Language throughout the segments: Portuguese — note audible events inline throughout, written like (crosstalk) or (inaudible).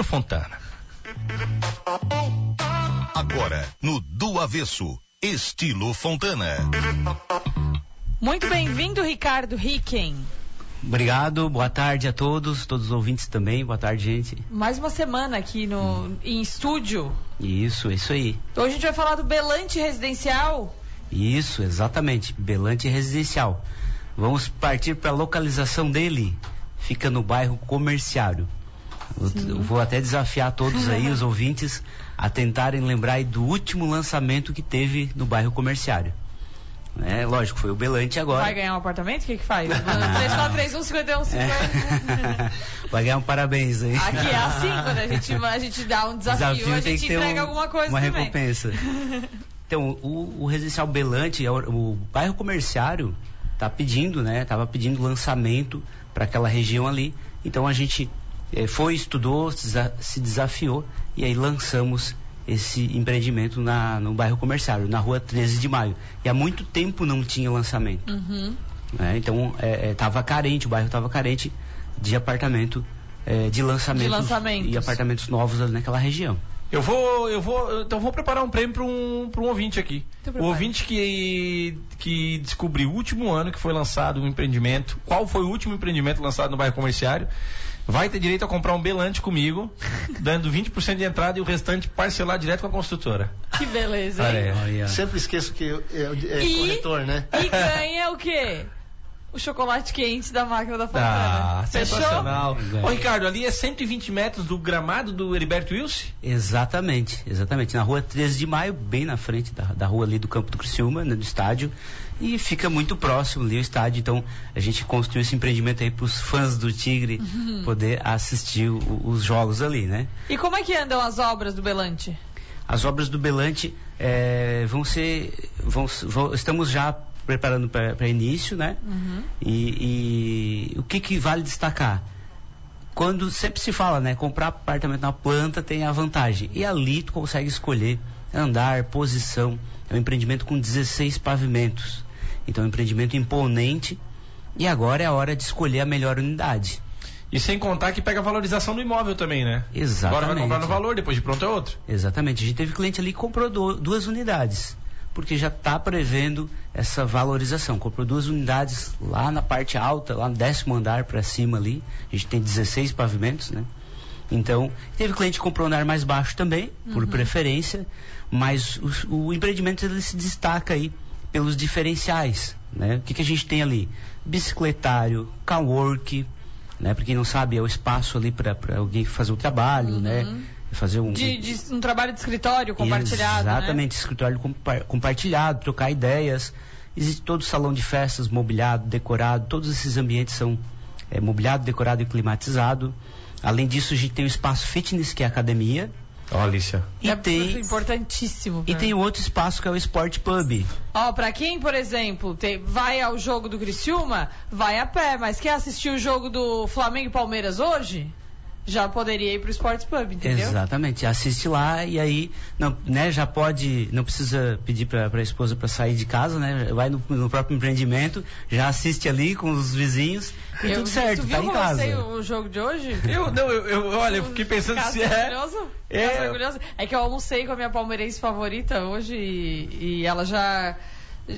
no Fontana. Agora, no Do Avesso, estilo Fontana. Muito bem-vindo, Ricardo Ricken. Obrigado, boa tarde a todos, todos os ouvintes também, boa tarde, gente. Mais uma semana aqui no, hum. em estúdio. Isso, isso aí. Hoje a gente vai falar do Belante Residencial. Isso, exatamente, Belante Residencial. Vamos partir para a localização dele. Fica no bairro Comerciário. Eu vou até desafiar todos aí, os (laughs) ouvintes, a tentarem lembrar do último lançamento que teve no bairro Comerciário. É, lógico, foi o Belante agora. Vai ganhar um apartamento? O que que faz? 3431 51 50. Vai ganhar um parabéns aí. Aqui é assim, (laughs) quando a gente, a gente dá um desafio, desafio a gente entrega um, alguma coisa uma também. recompensa. (laughs) Então, o, o residencial Belante, o, o bairro comerciário, tá pedindo, né? Tava pedindo lançamento para aquela região ali. Então a gente foi, estudou, se desafiou e aí lançamos esse empreendimento na, no bairro comerciário, na rua 13 de maio. E há muito tempo não tinha lançamento. Uhum. Né? Então estava é, é, carente, o bairro estava carente de apartamento é, de, lançamentos de lançamentos e apartamentos novos ali naquela região. Eu vou, eu vou, então vou preparar um prêmio para um, um ouvinte aqui. O ouvinte que, que descobriu o último ano que foi lançado um empreendimento, qual foi o último empreendimento lançado no bairro comerciário, vai ter direito a comprar um belante comigo, (laughs) dando 20% de entrada e o restante parcelar direto com a construtora. Que beleza, hein? Olha. Sempre esqueço que é, é e, corretor, né? E (laughs) ganha o quê? O chocolate quente da máquina da Fontana. Ah, sensacional. Ô, Ricardo, ali é 120 metros do gramado do Heriberto Wilson? Exatamente, exatamente. Na rua 13 de maio, bem na frente da, da rua ali do campo do Criciúma, né, do estádio. E fica muito próximo ali o estádio. Então, a gente construiu esse empreendimento aí para os fãs do Tigre uhum. poder assistir o, os jogos ali, né? E como é que andam as obras do Belante? As obras do Belante é, vão ser. Vão, vão, estamos já preparando para início, né? Uhum. E, e, o que, que vale destacar? Quando sempre se fala, né? Comprar apartamento na planta tem a vantagem. E ali tu consegue escolher andar, posição. É um empreendimento com 16 pavimentos. Então é um empreendimento imponente. E agora é a hora de escolher a melhor unidade. E sem contar que pega a valorização do imóvel também, né? Exatamente. Agora vai comprar no valor, depois de pronto é outro. Exatamente. A gente teve cliente ali que comprou duas unidades porque já está prevendo essa valorização. Comprou duas unidades lá na parte alta, lá no décimo andar para cima ali. A gente tem 16 pavimentos, né? Então, teve cliente que comprou um andar mais baixo também, uhum. por preferência, mas o, o, empreendimento ele se destaca aí pelos diferenciais, né? O que, que a gente tem ali? Bicicletário, cowork, né? Para quem não sabe, é o espaço ali para alguém fazer o trabalho, né? uhum. né? Fazer um, de, de, um trabalho de escritório compartilhado. Né? Exatamente, né? escritório compa compartilhado, trocar ideias. Existe todo o salão de festas mobiliado, decorado, todos esses ambientes são é, mobiliado, decorado e climatizado. Além disso, a gente tem o espaço fitness, que é a academia. Ó, oh, Alicia. E é tem, importantíssimo. E tem outro espaço que é o Sport Pub. Ó, oh, pra quem, por exemplo, tem, vai ao jogo do Criciúma, vai a pé, mas quer assistir o jogo do Flamengo e Palmeiras hoje? Já poderia ir para o Sports Pub, entendeu? Exatamente, assiste lá e aí não, né, já pode, não precisa pedir para a esposa para sair de casa, né? Vai no, no, próprio empreendimento, já assiste ali com os vizinhos e eu, tudo certo, tá em casa. Você o jogo de hoje? Eu não, eu, eu olha, eu fiquei pensando se é. É. é que eu almocei com a minha palmeirense favorita hoje e, e ela já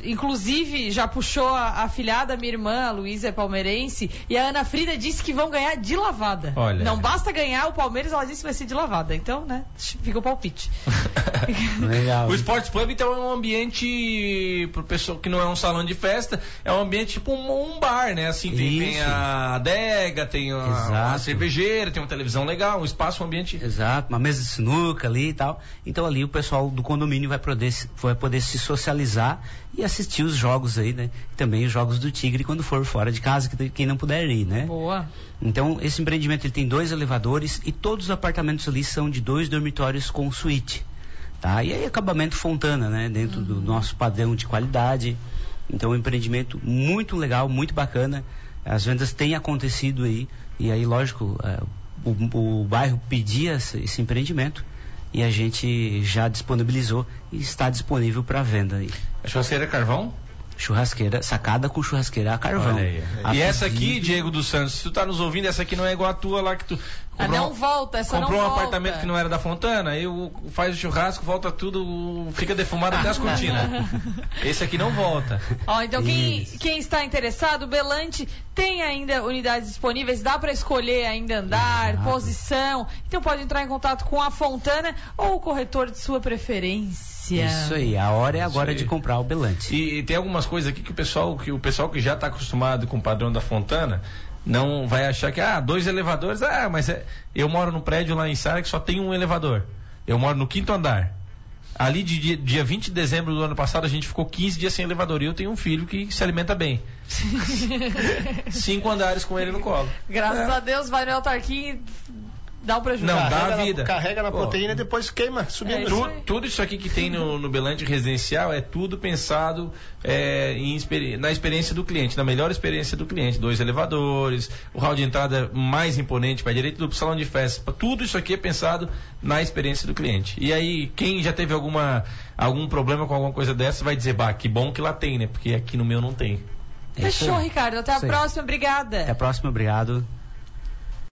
Inclusive, já puxou a, a filhada, minha irmã, a Luísa é palmeirense, e a Ana Frida disse que vão ganhar de lavada. Olha. Não basta ganhar o Palmeiras, ela disse que vai ser de lavada. Então, né, fica o palpite. (laughs) Legal. O Sports Pub, então, é um ambiente, pro pessoal que não é um salão de festa, é um ambiente tipo um, um bar, né? Assim, tem, tem, a adega, tem a, a, cervejeira, tem uma televisão legal, um espaço, um ambiente. Exato, uma mesa de sinuca ali e tal. Então, ali o pessoal do condomínio vai poder, vai poder se socializar e assistir os jogos aí, né? Também os jogos do Tigre quando for fora de casa, que quem não puder ir, né? Boa. Então, esse empreendimento ele tem dois elevadores e todos os apartamentos ali são de dois dormitórios com suíte. Tá? E aí acabamento Fontana, né? Dentro uhum. do nosso padrão de qualidade. Então, um empreendimento muito legal, muito bacana. As vendas têm acontecido aí. E aí, lógico, é, o, o bairro pedia esse, esse empreendimento e a gente já disponibilizou e está disponível para venda aí. A é carvão? Churrasqueira, sacada com churrasqueira a carvão. A e essa aqui, Diego dos Santos, se tu tá nos ouvindo, essa aqui não é igual a tua lá que tu ah, não um, volta, essa comprou não um volta. apartamento que não era da Fontana, aí faz o churrasco, volta tudo, fica defumado até as cortinas. (laughs) Esse aqui não volta. Ó, então quem, quem está interessado, Belante tem ainda unidades disponíveis, dá para escolher ainda andar, ah, posição. Então pode entrar em contato com a Fontana ou o corretor de sua preferência. Isso aí, a hora é agora de comprar o Belante. E, e, tem algumas coisas aqui que o pessoal que o pessoal que já está acostumado com o padrão da Fontana não vai achar que ah, dois elevadores, ah, mas é, eu moro no prédio lá em Sara que só tem um elevador. Eu moro no quinto andar. Ali de dia, dia 20 de dezembro do ano passado a gente ficou 15 dias sem elevador e eu tenho um filho que se alimenta bem. (laughs) Cinco andares com ele no colo. Graças é. a Deus vai no autarquia dá um prejuízo. Não, carrega dá a vida. Na, carrega na Pô, proteína e depois queima, subindo. É tu, tudo isso aqui que tem no, no Belante residencial é tudo pensado é, em, na experiência do cliente, na melhor experiência do cliente. Dois elevadores, o hall de entrada mais imponente para direito do salão de festa. Tudo isso aqui é pensado na experiência do cliente. E aí, quem já teve alguma, algum problema com alguma coisa dessa vai dizer, bah, que bom que lá tem, né? Porque aqui no meu não tem. Fechou, Ricardo. Até a próxima. Obrigada. Até a próxima. Obrigado.